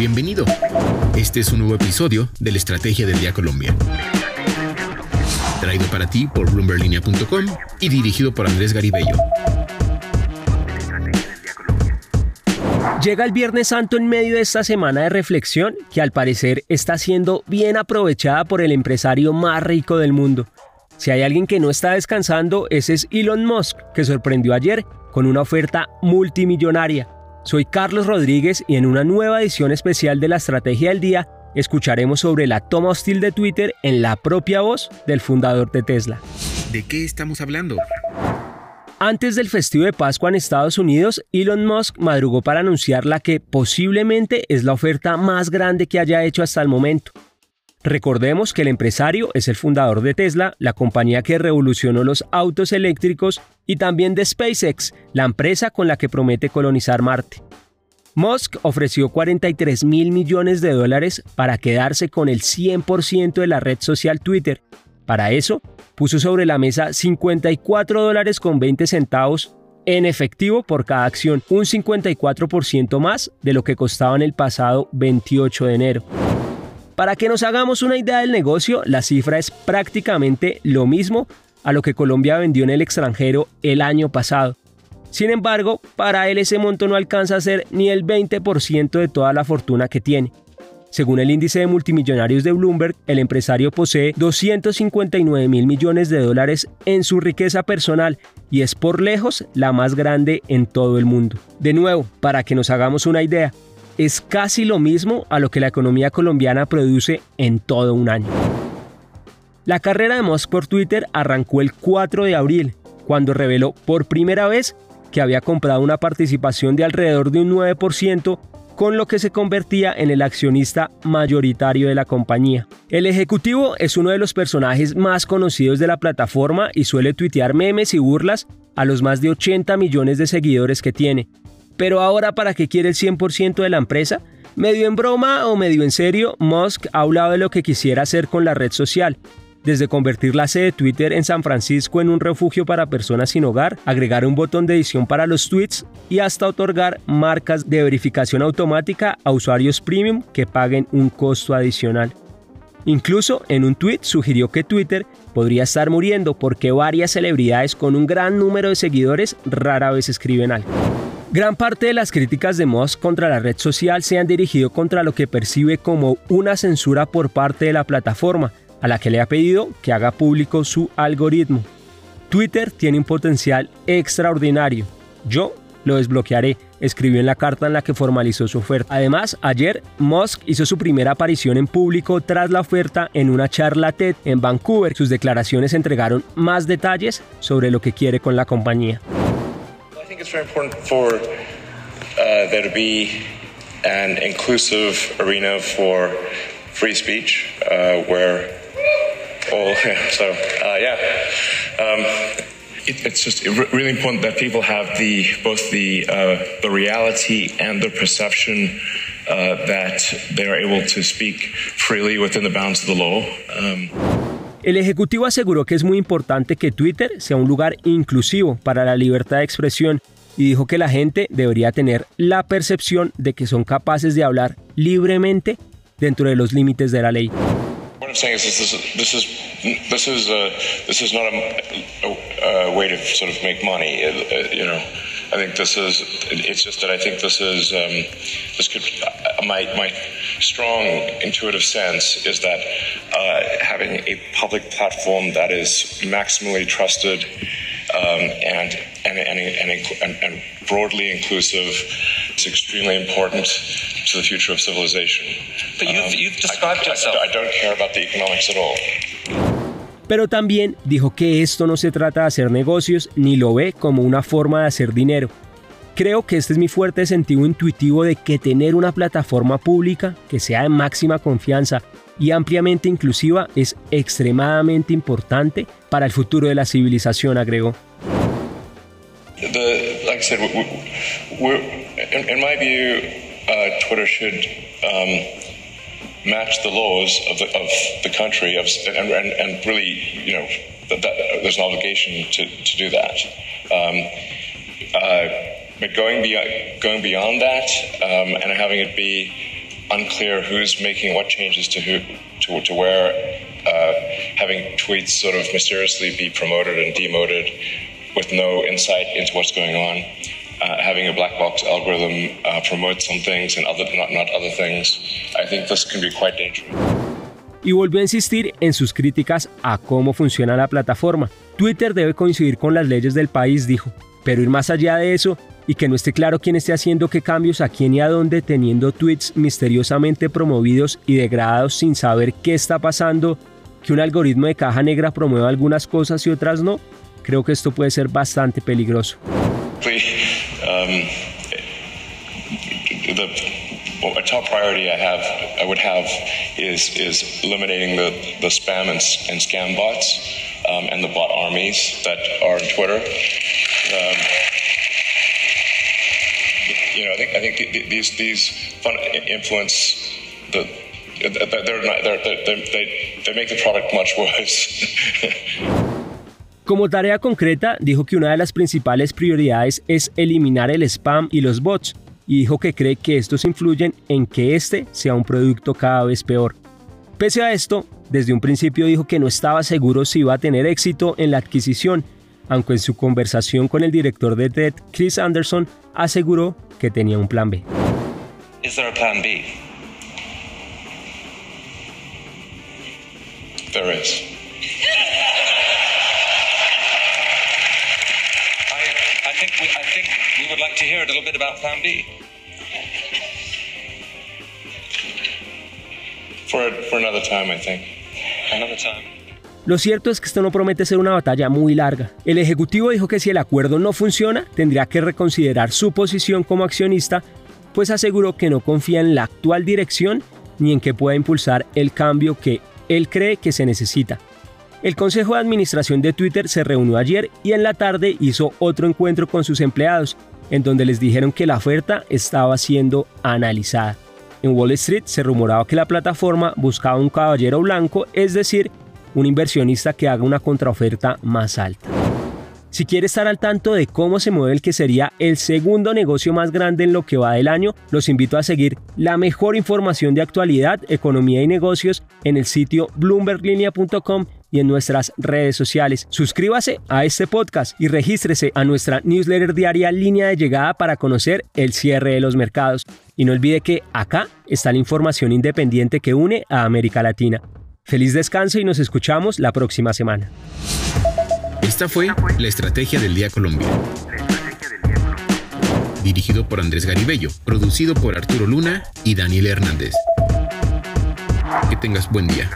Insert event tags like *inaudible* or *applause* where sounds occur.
Bienvenido. Este es un nuevo episodio de la Estrategia del Día Colombia. Traído para ti por bloomberlinia.com y dirigido por Andrés Garibello. Llega el Viernes Santo en medio de esta semana de reflexión que al parecer está siendo bien aprovechada por el empresario más rico del mundo. Si hay alguien que no está descansando, ese es Elon Musk, que sorprendió ayer con una oferta multimillonaria. Soy Carlos Rodríguez y en una nueva edición especial de la Estrategia del Día escucharemos sobre la toma hostil de Twitter en la propia voz del fundador de Tesla. ¿De qué estamos hablando? Antes del festivo de Pascua en Estados Unidos, Elon Musk madrugó para anunciar la que posiblemente es la oferta más grande que haya hecho hasta el momento. Recordemos que el empresario es el fundador de Tesla, la compañía que revolucionó los autos eléctricos, y también de SpaceX, la empresa con la que promete colonizar Marte. Musk ofreció 43 mil millones de dólares para quedarse con el 100% de la red social Twitter. Para eso, puso sobre la mesa 54 dólares con 20 centavos en efectivo por cada acción, un 54% más de lo que costaba en el pasado 28 de enero. Para que nos hagamos una idea del negocio, la cifra es prácticamente lo mismo a lo que Colombia vendió en el extranjero el año pasado. Sin embargo, para él ese monto no alcanza a ser ni el 20% de toda la fortuna que tiene. Según el índice de multimillonarios de Bloomberg, el empresario posee 259 mil millones de dólares en su riqueza personal y es por lejos la más grande en todo el mundo. De nuevo, para que nos hagamos una idea, es casi lo mismo a lo que la economía colombiana produce en todo un año. La carrera de Musk por Twitter arrancó el 4 de abril, cuando reveló por primera vez que había comprado una participación de alrededor de un 9% con lo que se convertía en el accionista mayoritario de la compañía. El ejecutivo es uno de los personajes más conocidos de la plataforma y suele tuitear memes y burlas a los más de 80 millones de seguidores que tiene. Pero ahora, ¿para qué quiere el 100% de la empresa? Medio en broma o medio en serio, Musk ha hablado de lo que quisiera hacer con la red social, desde convertir la sede de Twitter en San Francisco en un refugio para personas sin hogar, agregar un botón de edición para los tweets y hasta otorgar marcas de verificación automática a usuarios premium que paguen un costo adicional. Incluso en un tweet sugirió que Twitter podría estar muriendo porque varias celebridades con un gran número de seguidores rara vez escriben algo. Gran parte de las críticas de Musk contra la red social se han dirigido contra lo que percibe como una censura por parte de la plataforma, a la que le ha pedido que haga público su algoritmo. Twitter tiene un potencial extraordinario. Yo lo desbloquearé, escribió en la carta en la que formalizó su oferta. Además, ayer Musk hizo su primera aparición en público tras la oferta en una charla TED en Vancouver. Sus declaraciones entregaron más detalles sobre lo que quiere con la compañía. Free speech uh, where all *laughs* so uh, yeah um, it, it's just really important that people have the both the uh, the reality and the perception uh, that they are able to speak freely within the bounds of the law. Um, El ejecutivo aseguró que es muy importante que Twitter sea un lugar inclusivo para la libertad de expresión y dijo que la gente debería tener la percepción de que son capaces de hablar libremente dentro de los límites de la ley. What I'm saying is this is this is this is uh, this is not a, a, a, way to sort of make money. Uh, uh, you know, I think this is. It's just that I think this is um, this could. Uh, my my strong intuitive sense is that uh, having a public platform that is maximally trusted um, and, and, and, and, and broadly inclusive is extremely important to the future of civilization. But you've, um, you've described I, yourself. I, I don't care about the economics at all. Pero también dijo que esto no se trata de hacer negocios ni lo ve como una forma de hacer dinero. Creo que este es mi fuerte sentido intuitivo de que tener una plataforma pública que sea de máxima confianza y ampliamente inclusiva es extremadamente importante para el futuro de la civilización, agregó. Like I said, we're, in, in, my view, uh, Twitter should um, match the laws of the, of the country, of, and, and, and really, you know, that, that, there's an obligation to, to do that. Um, uh, but going beyond, going beyond that um, and having it be unclear who's making what changes to who to, to where, uh, having tweets sort of mysteriously be promoted and demoted with no insight into what's going on. Uh, having a black box algorithm uh, promote some things and other not, not other things. I think this can be quite dangerous. Y volvió a insistir en sus críticas a cómo funciona la plataforma. Twitter debe coincidir con las leyes del país, dijo, pero ir más allá de eso y que no esté claro quién esté haciendo qué cambios a quién y a dónde, teniendo tweets misteriosamente promovidos y degradados sin saber qué está pasando, que un algoritmo de caja negra promueva algunas cosas y otras no, creo que esto puede ser bastante peligroso. Um, the, a top priority I have, I would have, is is eliminating the, the spam and, and scam bots um, and the bot armies that are on Twitter. Um, you know, I think I think these these influence the they're not, they're, they're, they they make the product much worse. *laughs* Como tarea concreta, dijo que una de las principales prioridades es eliminar el spam y los bots, y dijo que cree que estos influyen en que este sea un producto cada vez peor. Pese a esto, desde un principio dijo que no estaba seguro si iba a tener éxito en la adquisición, aunque en su conversación con el director de TED, Chris Anderson, aseguró que tenía un plan B. Is there a plan B? There is. I, I think we, I think we would like to hear a little bit about plan B. For, for another time, I think. Another time. Lo cierto es que esto no promete ser una batalla muy larga. El Ejecutivo dijo que si el acuerdo no funciona, tendría que reconsiderar su posición como accionista, pues aseguró que no confía en la actual dirección ni en que pueda impulsar el cambio que él cree que se necesita. El Consejo de Administración de Twitter se reunió ayer y en la tarde hizo otro encuentro con sus empleados, en donde les dijeron que la oferta estaba siendo analizada. En Wall Street se rumoraba que la plataforma buscaba un caballero blanco, es decir, un inversionista que haga una contraoferta más alta. Si quiere estar al tanto de cómo se mueve el que sería el segundo negocio más grande en lo que va del año, los invito a seguir la mejor información de actualidad, economía y negocios en el sitio bloomberglinea.com y en nuestras redes sociales. Suscríbase a este podcast y regístrese a nuestra newsletter diaria Línea de Llegada para conocer el cierre de los mercados. Y no olvide que acá está la información independiente que une a América Latina. Feliz descanso y nos escuchamos la próxima semana. Esta fue La Estrategia del Día Colombia. Dirigido por Andrés Garibello, producido por Arturo Luna y Daniel Hernández. Que tengas buen día.